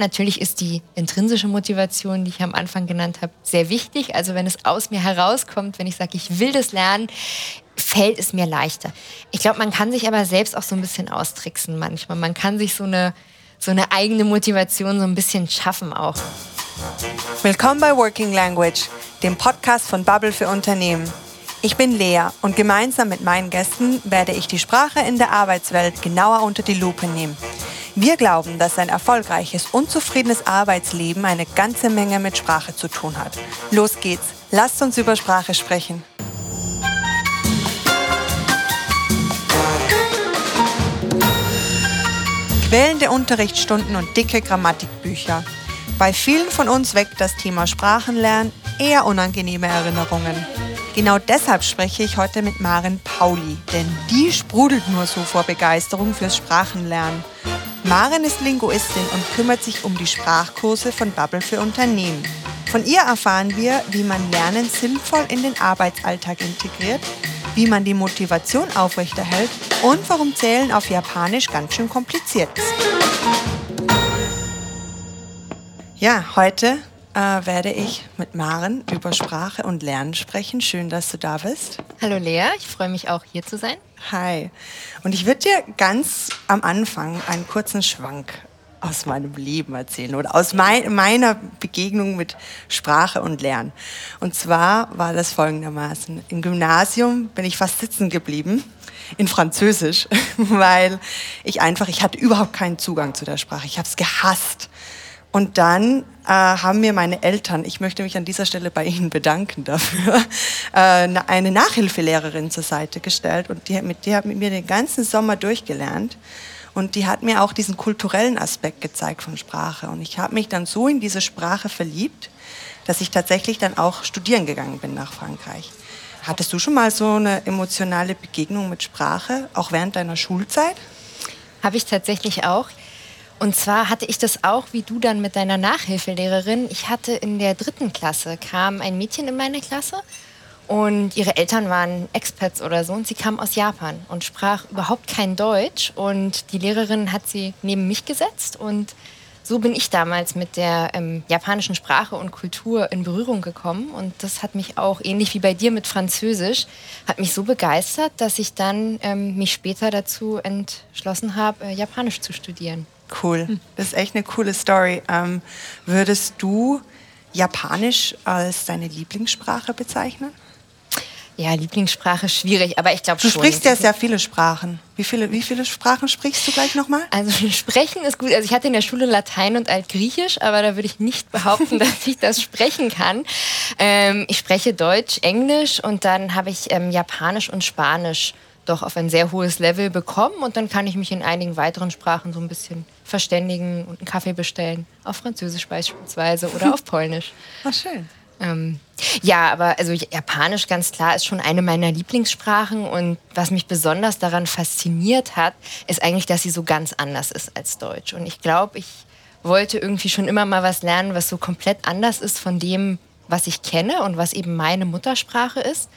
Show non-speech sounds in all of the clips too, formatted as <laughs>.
Natürlich ist die intrinsische Motivation, die ich am Anfang genannt habe, sehr wichtig. Also wenn es aus mir herauskommt, wenn ich sage, ich will das lernen, fällt es mir leichter. Ich glaube, man kann sich aber selbst auch so ein bisschen austricksen manchmal. Man kann sich so eine, so eine eigene Motivation so ein bisschen schaffen auch. Willkommen bei Working Language, dem Podcast von Bubble für Unternehmen. Ich bin Lea und gemeinsam mit meinen Gästen werde ich die Sprache in der Arbeitswelt genauer unter die Lupe nehmen. Wir glauben, dass ein erfolgreiches, unzufriedenes Arbeitsleben eine ganze Menge mit Sprache zu tun hat. Los geht's, lasst uns über Sprache sprechen. Quälende Unterrichtsstunden und dicke Grammatikbücher. Bei vielen von uns weckt das Thema Sprachenlernen eher unangenehme Erinnerungen. Genau deshalb spreche ich heute mit Maren Pauli, denn die sprudelt nur so vor Begeisterung fürs Sprachenlernen. Maren ist Linguistin und kümmert sich um die Sprachkurse von Bubble für Unternehmen. Von ihr erfahren wir, wie man Lernen sinnvoll in den Arbeitsalltag integriert, wie man die Motivation aufrechterhält und warum Zählen auf Japanisch ganz schön kompliziert ist. Ja, heute äh, werde ich mit Maren über Sprache und Lernen sprechen. Schön, dass du da bist. Hallo Lea, ich freue mich auch hier zu sein. Hi. Und ich würde dir ganz am Anfang einen kurzen Schwank aus meinem Leben erzählen oder aus mein, meiner Begegnung mit Sprache und Lernen. Und zwar war das folgendermaßen. Im Gymnasium bin ich fast sitzen geblieben in Französisch, <laughs> weil ich einfach, ich hatte überhaupt keinen Zugang zu der Sprache. Ich habe es gehasst. Und dann äh, haben mir meine Eltern, ich möchte mich an dieser Stelle bei Ihnen bedanken dafür, <laughs> äh, eine Nachhilfelehrerin zur Seite gestellt und die, mit, die hat mit mir den ganzen Sommer durchgelernt. Und die hat mir auch diesen kulturellen Aspekt gezeigt von Sprache. Und ich habe mich dann so in diese Sprache verliebt, dass ich tatsächlich dann auch studieren gegangen bin nach Frankreich. Hattest du schon mal so eine emotionale Begegnung mit Sprache, auch während deiner Schulzeit? Habe ich tatsächlich auch. Und zwar hatte ich das auch, wie du dann mit deiner Nachhilfelehrerin. Ich hatte in der dritten Klasse, kam ein Mädchen in meine Klasse und ihre Eltern waren Expats oder so und sie kam aus Japan und sprach überhaupt kein Deutsch. Und die Lehrerin hat sie neben mich gesetzt und so bin ich damals mit der ähm, japanischen Sprache und Kultur in Berührung gekommen. Und das hat mich auch, ähnlich wie bei dir mit Französisch, hat mich so begeistert, dass ich dann ähm, mich später dazu entschlossen habe, äh, Japanisch zu studieren. Cool. Das ist echt eine coole Story. Ähm, würdest du Japanisch als deine Lieblingssprache bezeichnen? Ja, Lieblingssprache schwierig, aber ich glaube schon. Du sprichst ja sehr viele Sprachen. Wie viele, wie viele Sprachen sprichst du gleich nochmal? Also <laughs> sprechen ist gut. Also ich hatte in der Schule Latein und Altgriechisch, aber da würde ich nicht behaupten, <laughs> dass ich das sprechen kann. Ähm, ich spreche Deutsch, Englisch und dann habe ich ähm, Japanisch und Spanisch doch auf ein sehr hohes Level bekommen und dann kann ich mich in einigen weiteren Sprachen so ein bisschen verständigen und einen Kaffee bestellen. Auf Französisch beispielsweise oder auf Polnisch. <laughs> Ach, schön. Ähm, ja, aber also Japanisch ganz klar ist schon eine meiner Lieblingssprachen und was mich besonders daran fasziniert hat, ist eigentlich, dass sie so ganz anders ist als Deutsch. Und ich glaube, ich wollte irgendwie schon immer mal was lernen, was so komplett anders ist von dem, was ich kenne und was eben meine Muttersprache ist.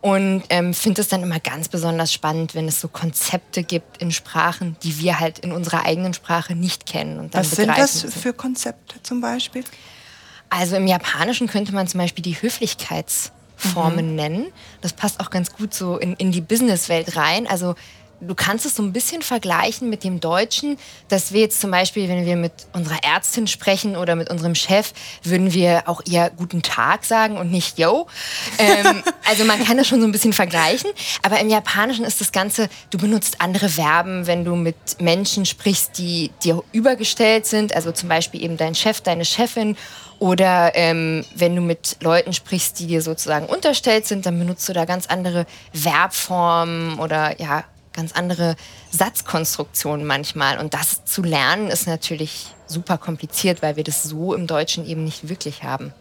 Und ähm, finde es dann immer ganz besonders spannend, wenn es so Konzepte gibt in Sprachen, die wir halt in unserer eigenen Sprache nicht kennen. Und dann Was sind das für Konzepte zum Beispiel? Also im Japanischen könnte man zum Beispiel die Höflichkeitsformen mhm. nennen. Das passt auch ganz gut so in, in die Businesswelt rein. Also du kannst es so ein bisschen vergleichen mit dem Deutschen, dass wir jetzt zum Beispiel, wenn wir mit unserer Ärztin sprechen oder mit unserem Chef, würden wir auch eher guten Tag sagen und nicht yo. Ähm, <laughs> also man kann das schon so ein bisschen vergleichen. Aber im Japanischen ist das Ganze, du benutzt andere Verben, wenn du mit Menschen sprichst, die dir übergestellt sind. Also zum Beispiel eben dein Chef, deine Chefin. Oder ähm, wenn du mit Leuten sprichst, die dir sozusagen unterstellt sind, dann benutzt du da ganz andere Verbformen oder ja, ganz andere Satzkonstruktionen manchmal. Und das zu lernen ist natürlich super kompliziert, weil wir das so im Deutschen eben nicht wirklich haben.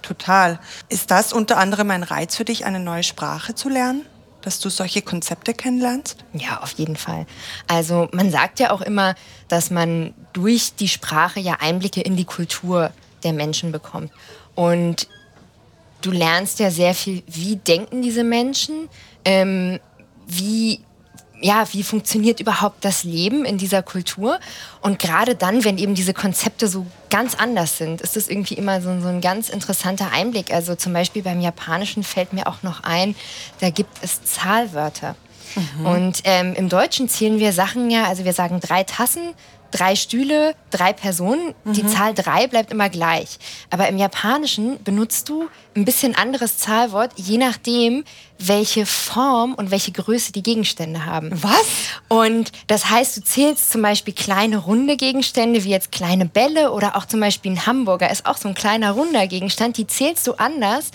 Total. Ist das unter anderem ein Reiz für dich, eine neue Sprache zu lernen? Dass du solche Konzepte kennenlernst? Ja, auf jeden Fall. Also man sagt ja auch immer, dass man durch die Sprache ja Einblicke in die Kultur der Menschen bekommt. Und du lernst ja sehr viel, wie denken diese Menschen, ähm, wie ja, wie funktioniert überhaupt das Leben in dieser Kultur? Und gerade dann, wenn eben diese Konzepte so ganz anders sind, ist das irgendwie immer so, so ein ganz interessanter Einblick. Also zum Beispiel beim Japanischen fällt mir auch noch ein, da gibt es Zahlwörter. Mhm. Und ähm, im Deutschen zählen wir Sachen ja, also wir sagen drei Tassen, drei Stühle, drei Personen. Mhm. Die Zahl drei bleibt immer gleich. Aber im Japanischen benutzt du ein bisschen anderes Zahlwort, je nachdem, welche Form und welche Größe die Gegenstände haben. Was? Und das heißt, du zählst zum Beispiel kleine runde Gegenstände, wie jetzt kleine Bälle oder auch zum Beispiel ein Hamburger ist auch so ein kleiner runder Gegenstand. Die zählst du anders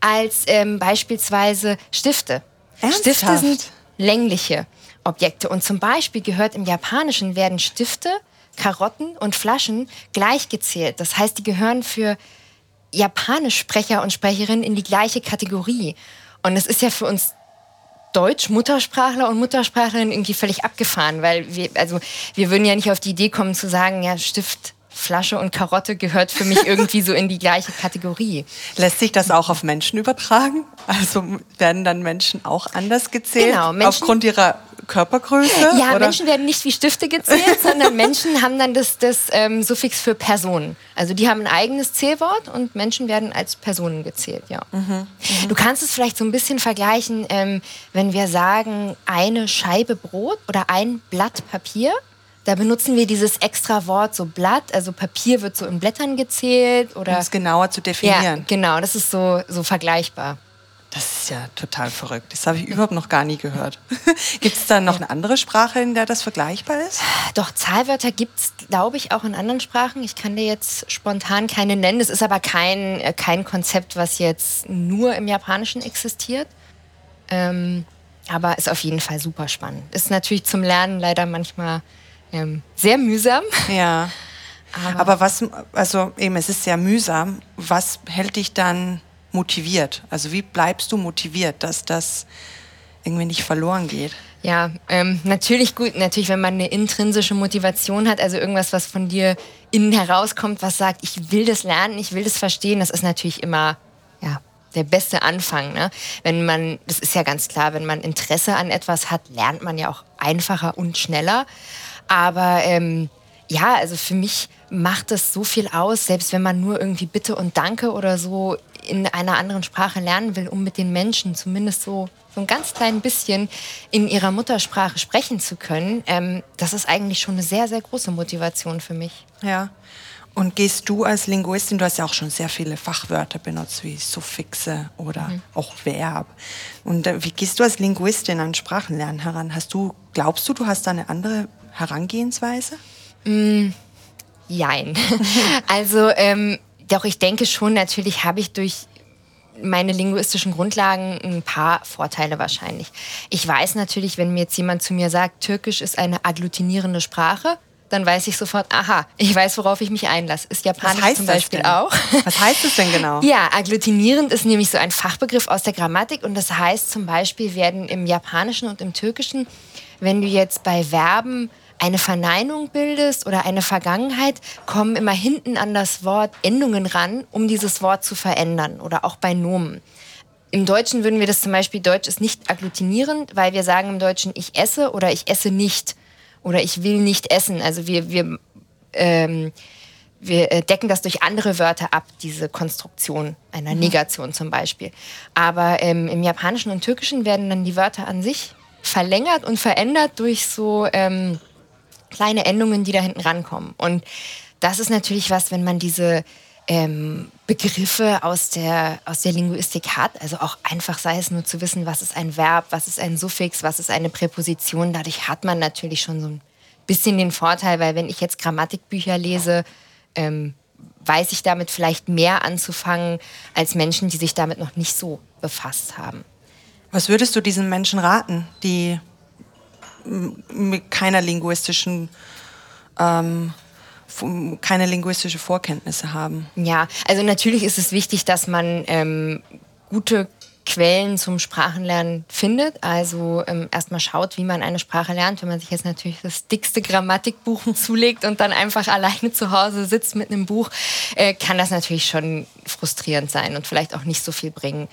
als ähm, beispielsweise Stifte. Ernsthaft? Stifte sind längliche. Objekte. Und zum Beispiel gehört im Japanischen werden Stifte, Karotten und Flaschen gleichgezählt. Das heißt, die gehören für Japanischsprecher und Sprecherinnen in die gleiche Kategorie. Und es ist ja für uns Deutsch-Muttersprachler und Muttersprachlerinnen irgendwie völlig abgefahren, weil wir, also wir würden ja nicht auf die Idee kommen zu sagen, ja, Stift Flasche und Karotte gehört für mich irgendwie so in die gleiche Kategorie. Lässt sich das auch auf Menschen übertragen? Also werden dann Menschen auch anders gezählt? Genau, Menschen, aufgrund ihrer Körpergröße? Ja, oder? Menschen werden nicht wie Stifte gezählt, sondern <laughs> Menschen haben dann das, das ähm, Suffix für Personen. Also die haben ein eigenes Zählwort und Menschen werden als Personen gezählt, ja. Mhm, mhm. Du kannst es vielleicht so ein bisschen vergleichen, ähm, wenn wir sagen, eine Scheibe Brot oder ein Blatt Papier da benutzen wir dieses extra Wort, so Blatt, also Papier wird so in Blättern gezählt. Oder, um es genauer zu definieren. Ja, genau, das ist so, so vergleichbar. Das ist ja total verrückt. Das habe ich überhaupt noch gar nie gehört. <laughs> gibt es da noch eine andere Sprache, in der das vergleichbar ist? Doch, Zahlwörter gibt es, glaube ich, auch in anderen Sprachen. Ich kann dir jetzt spontan keine nennen. Das ist aber kein, äh, kein Konzept, was jetzt nur im Japanischen existiert. Ähm, aber ist auf jeden Fall super spannend. Ist natürlich zum Lernen leider manchmal ähm, sehr mühsam. Ja. <laughs> Aber, Aber, was, also eben, es ist sehr mühsam. Was hält dich dann motiviert? Also wie bleibst du motiviert, dass das irgendwie nicht verloren geht? Ja, ähm, natürlich gut, natürlich, wenn man eine intrinsische Motivation hat, also irgendwas, was von dir innen herauskommt, was sagt, ich will das lernen, ich will das verstehen, das ist natürlich immer ja, der beste Anfang. Ne? Wenn man, das ist ja ganz klar, wenn man Interesse an etwas hat, lernt man ja auch einfacher und schneller. Aber ähm, ja, also für mich macht es so viel aus, selbst wenn man nur irgendwie Bitte und Danke oder so in einer anderen Sprache lernen will, um mit den Menschen zumindest so, so ein ganz klein bisschen in ihrer Muttersprache sprechen zu können. Ähm, das ist eigentlich schon eine sehr, sehr große Motivation für mich. Ja. Und gehst du als Linguistin, du hast ja auch schon sehr viele Fachwörter benutzt, wie Suffixe oder mhm. auch Verb. Und äh, wie gehst du als Linguistin an Sprachenlernen heran? Hast du, glaubst du, du hast da eine andere Herangehensweise? Mm, jein. <laughs> also ähm, doch, ich denke schon, natürlich habe ich durch meine linguistischen Grundlagen ein paar Vorteile wahrscheinlich. Ich weiß natürlich, wenn mir jetzt jemand zu mir sagt, Türkisch ist eine agglutinierende Sprache, dann weiß ich sofort, aha, ich weiß, worauf ich mich einlasse. Ist Japanisch zum Beispiel auch. Was heißt das denn genau? <laughs> Ja, agglutinierend ist nämlich so ein Fachbegriff aus der Grammatik und das heißt zum Beispiel werden im Japanischen und im Türkischen, wenn du jetzt bei Verben eine Verneinung bildest oder eine Vergangenheit, kommen immer hinten an das Wort Endungen ran, um dieses Wort zu verändern oder auch bei Nomen. Im Deutschen würden wir das zum Beispiel, Deutsch ist nicht agglutinierend, weil wir sagen im Deutschen, ich esse oder ich esse nicht oder ich will nicht essen. Also wir, wir, ähm, wir äh, decken das durch andere Wörter ab, diese Konstruktion einer mhm. Negation zum Beispiel. Aber ähm, im Japanischen und Türkischen werden dann die Wörter an sich verlängert und verändert durch so ähm, kleine Endungen, die da hinten rankommen. Und das ist natürlich was, wenn man diese ähm, Begriffe aus der, aus der Linguistik hat, also auch einfach sei es nur zu wissen, was ist ein Verb, was ist ein Suffix, was ist eine Präposition, dadurch hat man natürlich schon so ein bisschen den Vorteil, weil wenn ich jetzt Grammatikbücher lese, ähm, weiß ich damit vielleicht mehr anzufangen als Menschen, die sich damit noch nicht so befasst haben. Was würdest du diesen Menschen raten, die mit keiner linguistischen ähm, keine linguistische Vorkenntnisse haben. Ja, also natürlich ist es wichtig, dass man ähm, gute Quellen zum Sprachenlernen findet. Also ähm, erstmal schaut, wie man eine Sprache lernt. Wenn man sich jetzt natürlich das dickste Grammatikbuch <laughs> zulegt und dann einfach alleine zu Hause sitzt mit einem Buch, äh, kann das natürlich schon frustrierend sein und vielleicht auch nicht so viel bringen.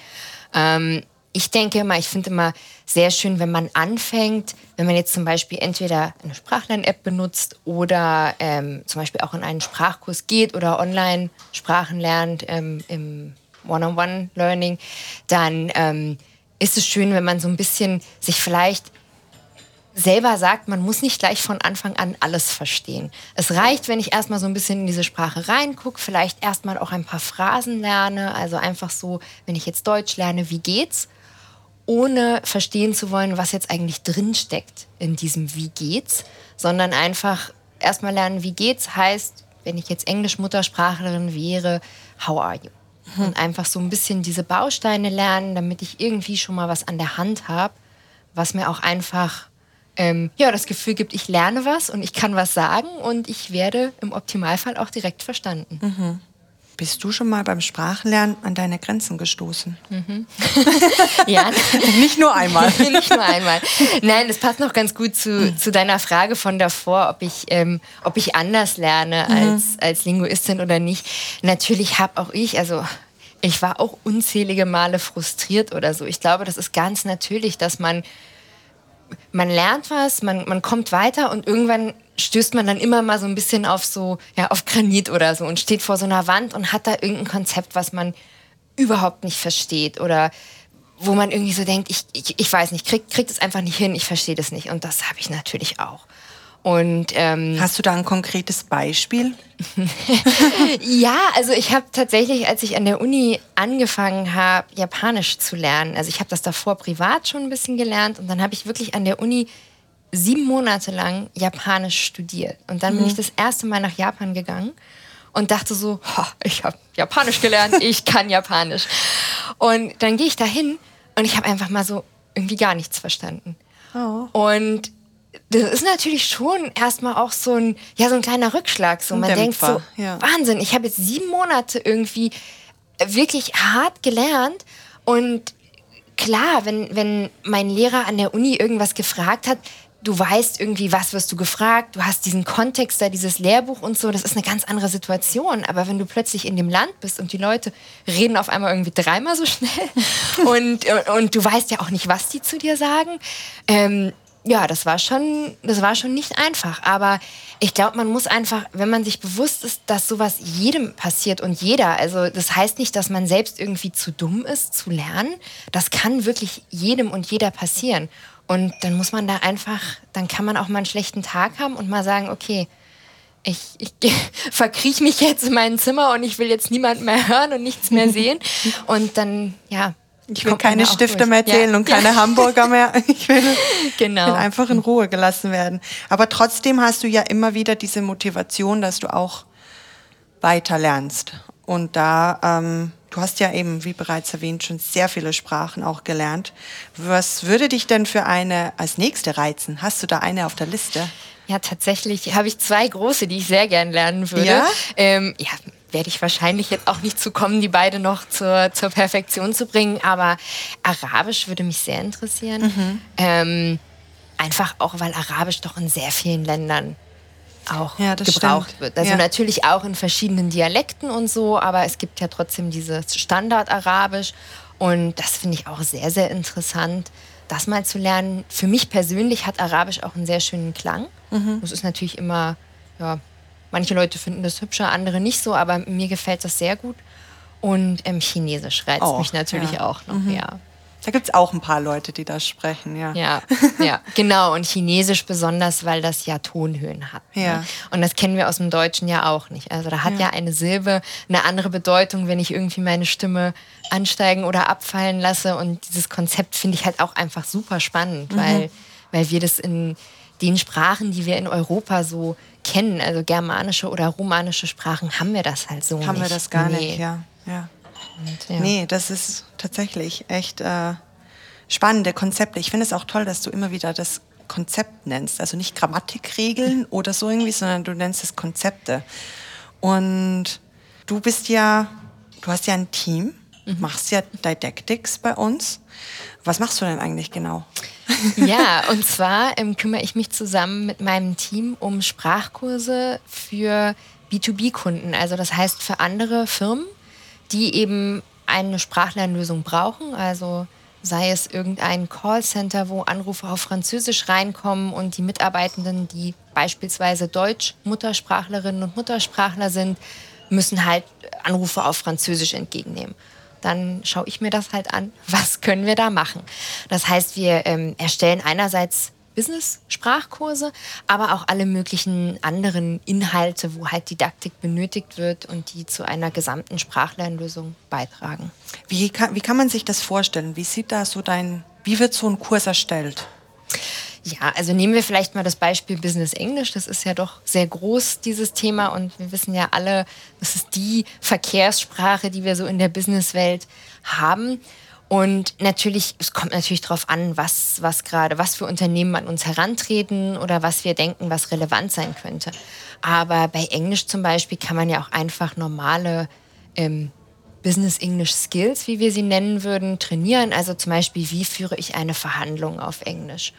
Ähm, ich denke immer, ich finde immer sehr schön, wenn man anfängt, wenn man jetzt zum Beispiel entweder eine Sprachlern-App benutzt oder ähm, zum Beispiel auch in einen Sprachkurs geht oder online Sprachen lernt ähm, im One-on-One-Learning, dann ähm, ist es schön, wenn man so ein bisschen sich vielleicht selber sagt, man muss nicht gleich von Anfang an alles verstehen. Es reicht, wenn ich erstmal so ein bisschen in diese Sprache reingucke, vielleicht erstmal auch ein paar Phrasen lerne, also einfach so, wenn ich jetzt Deutsch lerne, wie geht's? Ohne verstehen zu wollen, was jetzt eigentlich drinsteckt in diesem Wie geht's, sondern einfach erstmal lernen, wie geht's heißt, wenn ich jetzt Englisch-Muttersprachlerin wäre, how are you? Mhm. Und einfach so ein bisschen diese Bausteine lernen, damit ich irgendwie schon mal was an der Hand habe, was mir auch einfach ähm, ja, das Gefühl gibt, ich lerne was und ich kann was sagen und ich werde im Optimalfall auch direkt verstanden. Mhm. Bist du schon mal beim Sprachenlernen an deine Grenzen gestoßen? Mhm. <laughs> ja. <laughs> Nicht nur einmal. <laughs> Nicht nur einmal. Nein, das passt noch ganz gut zu, mhm. zu deiner Frage von davor, ob ich, ähm, ob ich anders lerne mhm. als, als Linguistin oder nicht. Natürlich habe auch ich, also ich war auch unzählige Male frustriert oder so. Ich glaube, das ist ganz natürlich, dass man man lernt was, man, man kommt weiter und irgendwann stößt man dann immer mal so ein bisschen auf so, ja, auf Granit oder so und steht vor so einer Wand und hat da irgendein Konzept, was man überhaupt nicht versteht oder wo man irgendwie so denkt, ich, ich, ich weiß nicht, krieg, krieg das einfach nicht hin, ich verstehe das nicht. Und das habe ich natürlich auch. Und, ähm, Hast du da ein konkretes Beispiel? <laughs> ja, also ich habe tatsächlich, als ich an der Uni angefangen habe, Japanisch zu lernen, also ich habe das davor privat schon ein bisschen gelernt und dann habe ich wirklich an der Uni sieben Monate lang Japanisch studiert. Und dann mhm. bin ich das erste Mal nach Japan gegangen und dachte so, ich habe Japanisch gelernt, ich kann Japanisch. Und dann gehe ich da hin und ich habe einfach mal so irgendwie gar nichts verstanden. Oh. Und das ist natürlich schon erstmal auch so ein, ja, so ein kleiner Rückschlag. So, man denkt so, ja. Wahnsinn, ich habe jetzt sieben Monate irgendwie wirklich hart gelernt und klar, wenn, wenn mein Lehrer an der Uni irgendwas gefragt hat, du weißt irgendwie, was wirst du gefragt, du hast diesen Kontext da, dieses Lehrbuch und so, das ist eine ganz andere Situation. Aber wenn du plötzlich in dem Land bist und die Leute reden auf einmal irgendwie dreimal so schnell <laughs> und, und du weißt ja auch nicht, was die zu dir sagen, ähm, ja, das war schon, das war schon nicht einfach. Aber ich glaube, man muss einfach, wenn man sich bewusst ist, dass sowas jedem passiert und jeder, also das heißt nicht, dass man selbst irgendwie zu dumm ist zu lernen. Das kann wirklich jedem und jeder passieren. Und dann muss man da einfach, dann kann man auch mal einen schlechten Tag haben und mal sagen, okay, ich, ich <laughs> verkriech mich jetzt in mein Zimmer und ich will jetzt niemanden mehr hören und nichts mehr <laughs> sehen. Und dann, ja. Ich will keine Stifte durch. mehr erzählen ja. und keine ja. Hamburger mehr. <laughs> Ich will, genau. will einfach in Ruhe gelassen werden. Aber trotzdem hast du ja immer wieder diese Motivation, dass du auch weiter lernst. Und da ähm, Du hast ja eben, wie bereits erwähnt, schon sehr viele Sprachen auch gelernt. Was würde dich denn für eine als nächste reizen? Hast du da eine auf der Liste? Ja, tatsächlich habe ich zwei große, die ich sehr gern lernen würde. Ja, ähm, ja werde ich wahrscheinlich jetzt auch nicht zu kommen, die beide noch zur, zur Perfektion zu bringen. Aber Arabisch würde mich sehr interessieren. Mhm. Ähm, einfach auch, weil Arabisch doch in sehr vielen Ländern auch ja, gebraucht stimmt. wird. Also ja. natürlich auch in verschiedenen Dialekten und so, aber es gibt ja trotzdem dieses Standard-Arabisch und das finde ich auch sehr, sehr interessant, das mal zu lernen. Für mich persönlich hat Arabisch auch einen sehr schönen Klang. Mhm. Das ist natürlich immer, ja, manche Leute finden das hübscher, andere nicht so, aber mir gefällt das sehr gut. Und ähm, Chinesisch reizt oh, mich natürlich ja. auch noch, mhm. ja. Da gibt es auch ein paar Leute, die das sprechen, ja. Ja, ja, genau. Und Chinesisch besonders, weil das ja Tonhöhen hat. Ne? Ja. Ne? Und das kennen wir aus dem Deutschen ja auch nicht. Also da hat ja. ja eine Silbe eine andere Bedeutung, wenn ich irgendwie meine Stimme ansteigen oder abfallen lasse. Und dieses Konzept finde ich halt auch einfach super spannend, mhm. weil, weil wir das in den Sprachen, die wir in Europa so kennen, also germanische oder romanische Sprachen, haben wir das halt so haben nicht. Haben wir das gar nee. nicht, ja. ja. Und, ja. Nee, das ist tatsächlich echt äh, spannende Konzepte. Ich finde es auch toll, dass du immer wieder das Konzept nennst. Also nicht Grammatikregeln <laughs> oder so irgendwie, sondern du nennst es Konzepte. Und du bist ja, du hast ja ein Team, mhm. machst ja Didactics bei uns. Was machst du denn eigentlich genau? <laughs> Ja, <laughs> und zwar ähm, kümmere ich mich zusammen mit meinem Team um Sprachkurse für B2B-Kunden. Also das heißt für andere Firmen, die eben eine Sprachlernlösung brauchen. Also sei es irgendein Callcenter, wo Anrufe auf Französisch reinkommen und die Mitarbeitenden, die beispielsweise Deutsch-Muttersprachlerinnen und Muttersprachler sind, müssen halt Anrufe auf Französisch entgegennehmen. Dann schaue ich mir das halt an, <laughs> was können wir da machen. Das heißt, wir ähm, erstellen einerseits Business-Sprachkurse, aber auch alle möglichen anderen Inhalte, wo halt Didaktik benötigt wird und die zu einer gesamten Sprachlernlösung beitragen. Wie kann, wie kann man sich das vorstellen? Wie sieht da so dein, wie wird so ein Kurs erstellt? Ja, also nehmen wir vielleicht mal das Beispiel Business Englisch. Das ist ja doch sehr groß, dieses Thema. Und wir wissen ja alle, das ist die Verkehrssprache, die wir so in der Businesswelt haben. Und natürlich, es kommt natürlich darauf an, was, was gerade, was für Unternehmen an uns herantreten oder was wir denken, was relevant sein könnte. Aber bei Englisch zum Beispiel kann man ja auch einfach normale ähm, Business English Skills, wie wir sie nennen würden, trainieren. Also zum Beispiel, wie führe ich eine Verhandlung auf Englisch?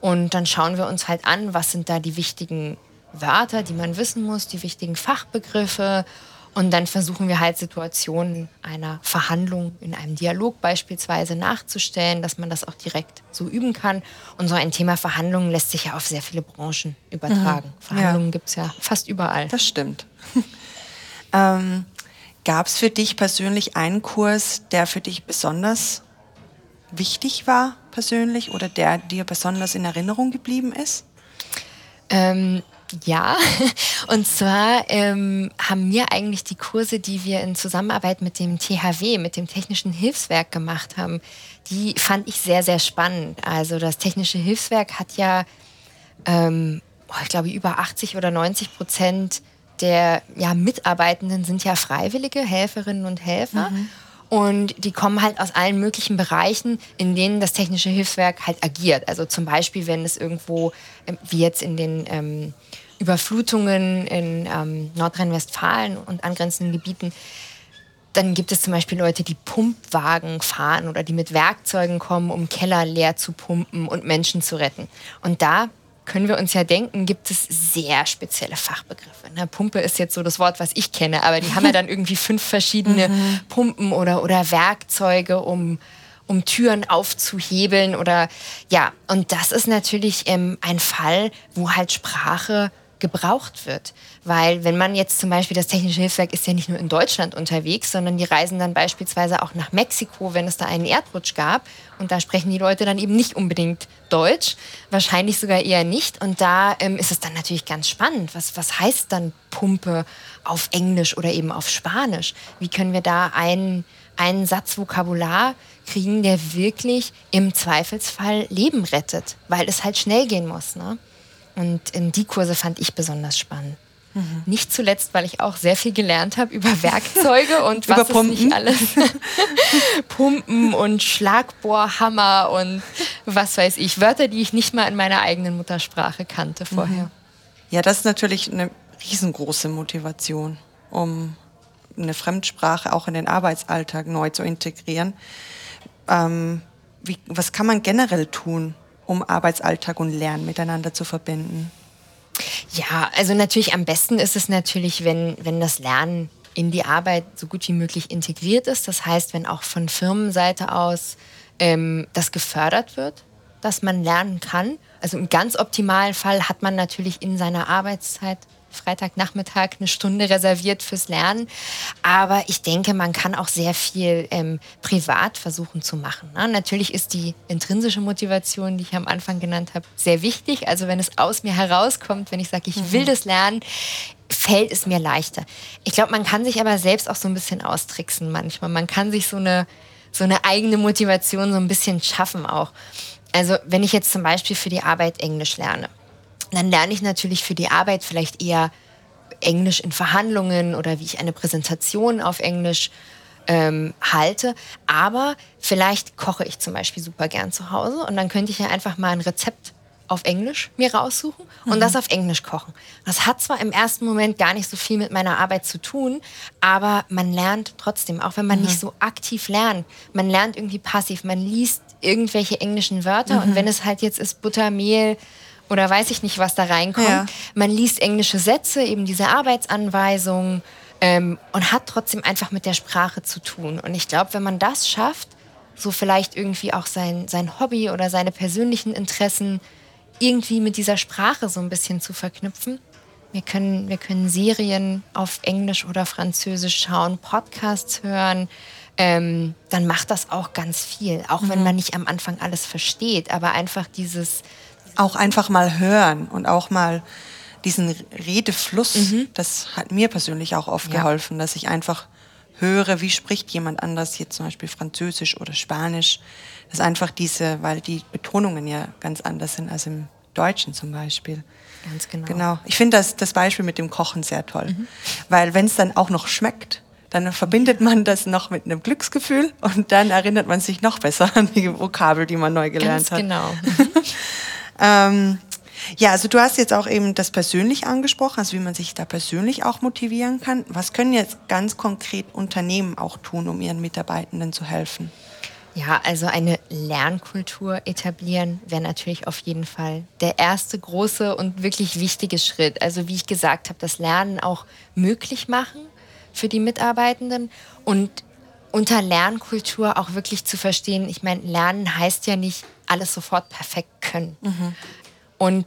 Und dann schauen wir uns halt an, was sind da die wichtigen Wörter, die man wissen muss, die wichtigen Fachbegriffe und dann versuchen wir halt Situationen einer Verhandlung in einem Dialog beispielsweise nachzustellen, dass man das auch direkt so üben kann. Und so ein Thema Verhandlungen lässt sich ja auf sehr viele Branchen übertragen. Mhm. Verhandlungen ja. gibt es ja fast überall. Das stimmt. <laughs> ähm, Gab es für dich persönlich einen Kurs, der für dich besonders wichtig war, persönlich, oder der dir besonders in Erinnerung geblieben ist? Ähm, ja, <laughs> und zwar ähm, haben mir eigentlich die Kurse, die wir in Zusammenarbeit mit dem THW, mit dem Technischen Hilfswerk gemacht haben, die fand ich sehr, sehr spannend. Also das Technische Hilfswerk hat ja, ähm, ich glaube, über 80 oder 90 Prozent der ja, Mitarbeitenden sind ja freiwillige Helferinnen und Helfer. Mhm. Und die kommen halt aus allen möglichen Bereichen, in denen das Technische Hilfswerk halt agiert. Also zum Beispiel, wenn es irgendwo, ähm, wie jetzt in den ähm, Überflutungen in ähm, Nordrhein-Westfalen und angrenzenden Gebieten, dann gibt es zum Beispiel Leute, die Pumpwagen fahren oder die mit Werkzeugen kommen, um Keller leer zu pumpen und Menschen zu retten. Und da können wir uns ja denken, gibt es sehr spezielle Fachbegriffe. Ne? Pumpe ist jetzt so das Wort, was ich kenne, aber die haben ja dann <laughs> irgendwie fünf verschiedene mhm. Pumpen oder, oder Werkzeuge, um, um Türen aufzuhebeln oder ja, und das ist natürlich ähm, ein Fall, wo halt Sprache gebraucht wird. Weil wenn man jetzt zum Beispiel, das Technische Hilfswerk ist ja nicht nur in Deutschland unterwegs, sondern die reisen dann beispielsweise auch nach Mexiko, wenn es da einen Erdrutsch gab. Und da sprechen die Leute dann eben nicht unbedingt Deutsch, wahrscheinlich sogar eher nicht. Und da ähm, ist es dann natürlich ganz spannend. Was, was heißt dann Pumpe auf Englisch oder eben auf Spanisch? Wie können wir da einen, einen Satz Vokabular kriegen, der wirklich im Zweifelsfall Leben rettet, weil es halt schnell gehen muss. Ne? Und ähm, die Kurse fand ich besonders spannend. Mhm. Nicht zuletzt, weil ich auch sehr viel gelernt habe über <laughs> Werkzeuge und was ist nicht alles. <laughs> Pumpen und Schlagbohrhammer und was weiß ich. Wörter, die ich nicht mal in meiner eigenen Muttersprache kannte mhm. vorher. Ja, das ist natürlich eine riesengroße Motivation, um eine Fremdsprache auch in den Arbeitsalltag neu zu integrieren. Ähm, wie, was kann man generell tun, um Arbeitsalltag und Lernen miteinander zu verbinden? Ja, also natürlich am besten ist es natürlich, wenn, wenn das Lernen in die Arbeit so gut wie möglich integriert ist. Das heißt, wenn auch von Firmenseite aus ähm, das gefördert wird, dass man lernen kann. Also im ganz optimalen Fall hat man natürlich in seiner Arbeitszeit Freitagnachmittag eine Stunde reserviert fürs Lernen. Aber ich denke, man kann auch sehr viel ähm, privat versuchen zu machen. Ne? Natürlich ist die intrinsische Motivation, die ich am Anfang genannt habe, sehr wichtig. Also wenn es aus mir herauskommt, wenn ich sage, ich will mhm. das lernen, fällt es mir leichter. Ich glaube, man kann sich aber selbst auch so ein bisschen austricksen manchmal. Man kann sich so eine, so eine eigene Motivation so ein bisschen schaffen auch. Also wenn ich jetzt zum Beispiel für die Arbeit Englisch lerne, dann lerne ich natürlich für die Arbeit vielleicht eher Englisch in Verhandlungen oder wie ich eine Präsentation auf Englisch ähm, halte. Aber vielleicht koche ich zum Beispiel super gern zu Hause und dann könnte ich ja einfach mal ein Rezept auf Englisch mir raussuchen und mhm. das auf Englisch kochen. Das hat zwar im ersten Moment gar nicht so viel mit meiner Arbeit zu tun, aber man lernt trotzdem, auch wenn man mhm. nicht so aktiv lernt. Man lernt irgendwie passiv, man liest irgendwelche englischen Wörter mhm. und wenn es halt jetzt ist Buttermehl, oder weiß ich nicht, was da reinkommt. Ja. Man liest englische Sätze, eben diese Arbeitsanweisungen ähm, und hat trotzdem einfach mit der Sprache zu tun. Und ich glaube, wenn man das schafft, so vielleicht irgendwie auch sein, sein Hobby oder seine persönlichen Interessen irgendwie mit dieser Sprache so ein bisschen zu verknüpfen. Wir können, wir können Serien auf Englisch oder Französisch schauen, Podcasts hören. Ähm, dann macht das auch ganz viel. Auch mhm. wenn man nicht am Anfang alles versteht, aber einfach dieses. Auch einfach mal hören und auch mal diesen Redefluss, mhm. das hat mir persönlich auch oft ja. geholfen, dass ich einfach höre, wie spricht jemand anders, jetzt zum Beispiel Französisch oder Spanisch. Das einfach diese, weil die Betonungen ja ganz anders sind als im Deutschen zum Beispiel. Ganz genau. Genau. Ich finde das, das Beispiel mit dem Kochen sehr toll. Mhm. Weil wenn es dann auch noch schmeckt, dann verbindet man das noch mit einem Glücksgefühl und dann erinnert man sich noch besser <laughs> an die Vokabel, die man neu gelernt Ganz hat. Genau. <laughs> ähm, ja, also du hast jetzt auch eben das persönlich angesprochen, also wie man sich da persönlich auch motivieren kann. Was können jetzt ganz konkret Unternehmen auch tun, um ihren Mitarbeitenden zu helfen? Ja, also eine Lernkultur etablieren wäre natürlich auf jeden Fall der erste große und wirklich wichtige Schritt. Also wie ich gesagt habe, das Lernen auch möglich machen für die Mitarbeitenden und unter Lernkultur auch wirklich zu verstehen, ich meine, Lernen heißt ja nicht alles sofort perfekt können. Mhm. Und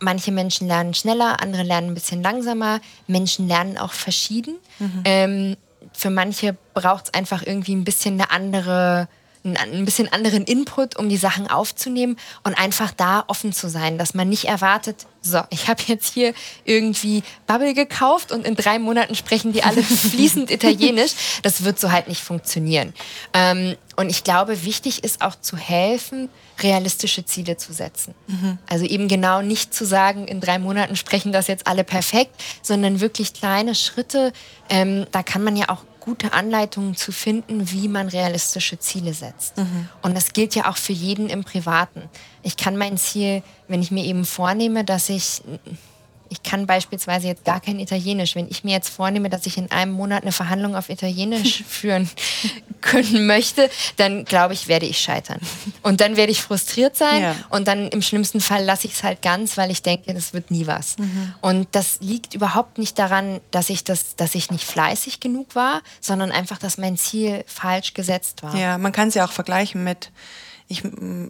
manche Menschen lernen schneller, andere lernen ein bisschen langsamer. Menschen lernen auch verschieden. Mhm. Ähm, für manche braucht es einfach irgendwie ein bisschen eine andere ein bisschen anderen Input, um die Sachen aufzunehmen und einfach da offen zu sein, dass man nicht erwartet, so, ich habe jetzt hier irgendwie Bubble gekauft und in drei Monaten sprechen die alle <laughs> fließend Italienisch. Das wird so halt nicht funktionieren. Ähm, und ich glaube, wichtig ist auch zu helfen, realistische Ziele zu setzen. Mhm. Also eben genau nicht zu sagen, in drei Monaten sprechen das jetzt alle perfekt, sondern wirklich kleine Schritte. Ähm, da kann man ja auch gute Anleitungen zu finden, wie man realistische Ziele setzt. Mhm. Und das gilt ja auch für jeden im Privaten. Ich kann mein Ziel, wenn ich mir eben vornehme, dass ich ich kann beispielsweise jetzt gar kein Italienisch. Wenn ich mir jetzt vornehme, dass ich in einem Monat eine Verhandlung auf Italienisch <laughs> führen können möchte, dann glaube ich, werde ich scheitern. Und dann werde ich frustriert sein ja. und dann im schlimmsten Fall lasse ich es halt ganz, weil ich denke, das wird nie was. Mhm. Und das liegt überhaupt nicht daran, dass ich, das, dass ich nicht fleißig genug war, sondern einfach, dass mein Ziel falsch gesetzt war. Ja, man kann es ja auch vergleichen mit ich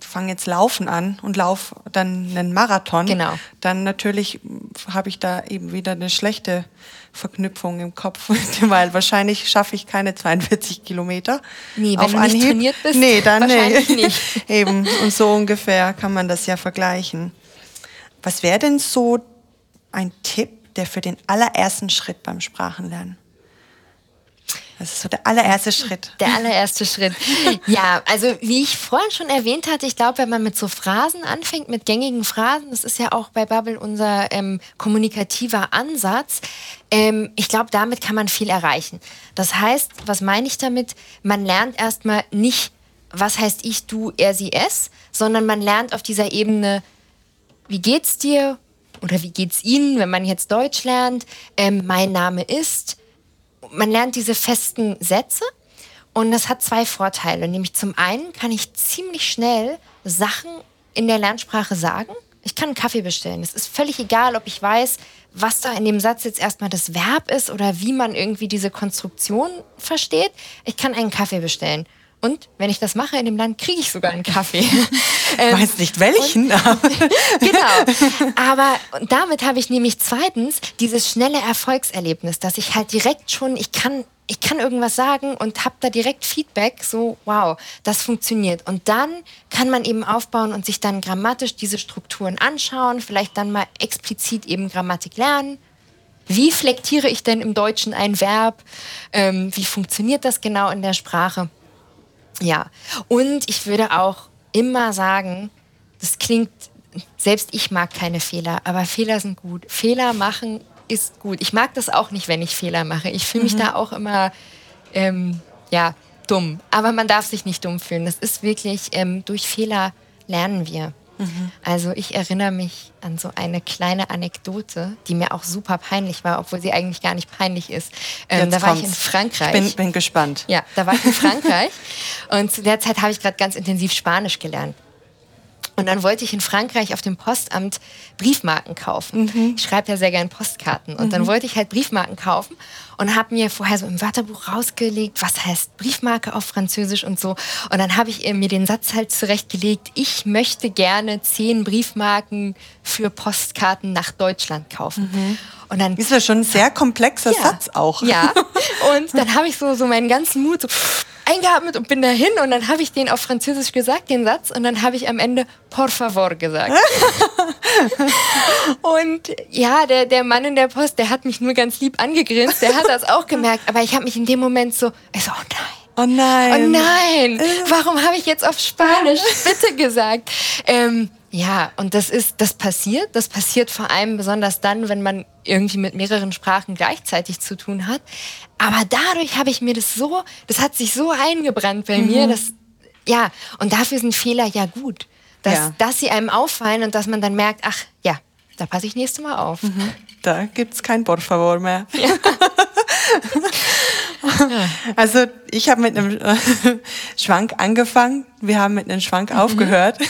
fange jetzt Laufen an und laufe dann einen Marathon, genau. dann natürlich habe ich da eben wieder eine schlechte Verknüpfung im Kopf, <laughs> weil wahrscheinlich schaffe ich keine 42 Kilometer. Nee, wenn auf du nicht trainiert bist, nee, dann wahrscheinlich nee. nicht. <laughs> eben, und so ungefähr kann man das ja vergleichen. Was wäre denn so ein Tipp, der für den allerersten Schritt beim Sprachenlernen das ist so der allererste Schritt. Der allererste Schritt. Ja, also wie ich vorhin schon erwähnt hatte, ich glaube, wenn man mit so Phrasen anfängt, mit gängigen Phrasen, das ist ja auch bei Bubble unser ähm, kommunikativer Ansatz, ähm, ich glaube, damit kann man viel erreichen. Das heißt, was meine ich damit? Man lernt erstmal nicht, was heißt ich, du, er, sie, es, sondern man lernt auf dieser Ebene, wie geht's dir? Oder wie geht's Ihnen, wenn man jetzt Deutsch lernt? Ähm, mein Name ist, man lernt diese festen Sätze und das hat zwei Vorteile. Nämlich zum einen kann ich ziemlich schnell Sachen in der Lernsprache sagen. Ich kann einen Kaffee bestellen. Es ist völlig egal, ob ich weiß, was da in dem Satz jetzt erstmal das Verb ist oder wie man irgendwie diese Konstruktion versteht. Ich kann einen Kaffee bestellen. Und wenn ich das mache in dem Land, kriege ich sogar einen Kaffee. <laughs> ähm, weiß nicht welchen. Und, <laughs> genau. <laughs> Aber damit habe ich nämlich zweitens dieses schnelle Erfolgserlebnis, dass ich halt direkt schon, ich kann, ich kann irgendwas sagen und habe da direkt Feedback, so wow, das funktioniert. Und dann kann man eben aufbauen und sich dann grammatisch diese Strukturen anschauen, vielleicht dann mal explizit eben Grammatik lernen. Wie flektiere ich denn im Deutschen ein Verb? Ähm, wie funktioniert das genau in der Sprache? Ja, und ich würde auch immer sagen, das klingt, selbst ich mag keine Fehler, aber Fehler sind gut. Fehler machen ist gut. Ich mag das auch nicht, wenn ich Fehler mache. Ich fühle mich mhm. da auch immer, ähm, ja, dumm. Aber man darf sich nicht dumm fühlen. Das ist wirklich, ähm, durch Fehler lernen wir. Mhm. Also ich erinnere mich an so eine kleine Anekdote, die mir auch super peinlich war, obwohl sie eigentlich gar nicht peinlich ist. Ähm, da war ich in Frankreich. Ich bin, bin gespannt. Ja, da war ich in Frankreich und zu der Zeit habe ich gerade ganz intensiv Spanisch gelernt. Und dann wollte ich in Frankreich auf dem Postamt Briefmarken kaufen. Mhm. Ich schreibe ja sehr gerne Postkarten. Und mhm. dann wollte ich halt Briefmarken kaufen und habe mir vorher so im Wörterbuch rausgelegt, was heißt Briefmarke auf Französisch und so. Und dann habe ich mir den Satz halt zurechtgelegt, ich möchte gerne zehn Briefmarken für Postkarten nach Deutschland kaufen. Mhm. Und dann ist das schon ein sehr komplexer ja, Satz auch. Ja. <laughs> Und dann habe ich so, so meinen ganzen Mut so eingeatmet und bin dahin und dann habe ich den auf Französisch gesagt, den Satz, und dann habe ich am Ende por favor gesagt. <laughs> und ja, der, der Mann in der Post, der hat mich nur ganz lieb angegrinst, der hat das auch <laughs> gemerkt, aber ich habe mich in dem Moment so, ich so, oh nein. Oh nein. Oh nein. Warum habe ich jetzt auf Spanisch <laughs> bitte gesagt? Ähm, ja, und das ist, das passiert. Das passiert vor allem besonders dann, wenn man irgendwie mit mehreren Sprachen gleichzeitig zu tun hat. Aber dadurch habe ich mir das so, das hat sich so eingebrannt bei mhm. mir, dass, ja, und dafür sind Fehler ja gut. Dass, ja. dass sie einem auffallen und dass man dann merkt, ach ja, da passe ich nächstes Mal auf. Mhm. Da gibt es kein Por favor mehr. Ja. <laughs> also ich habe mit einem <laughs> Schwank angefangen, wir haben mit einem Schwank mhm. aufgehört. <laughs>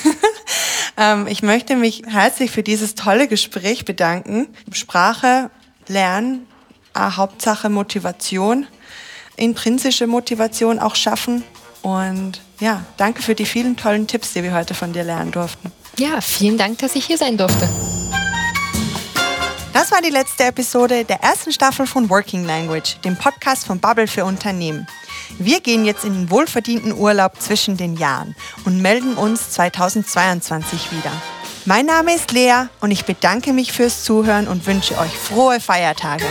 Ähm, ich möchte mich herzlich für dieses tolle Gespräch bedanken. Sprache lernen, äh, Hauptsache Motivation, intrinsische Motivation auch schaffen. Und ja, danke für die vielen tollen Tipps, die wir heute von dir lernen durften. Ja, vielen Dank, dass ich hier sein durfte. Das war die letzte Episode der ersten Staffel von Working Language, dem Podcast von Bubble für Unternehmen. Wir gehen jetzt in den wohlverdienten Urlaub zwischen den Jahren und melden uns 2022 wieder. Mein Name ist Lea und ich bedanke mich fürs Zuhören und wünsche euch frohe Feiertage.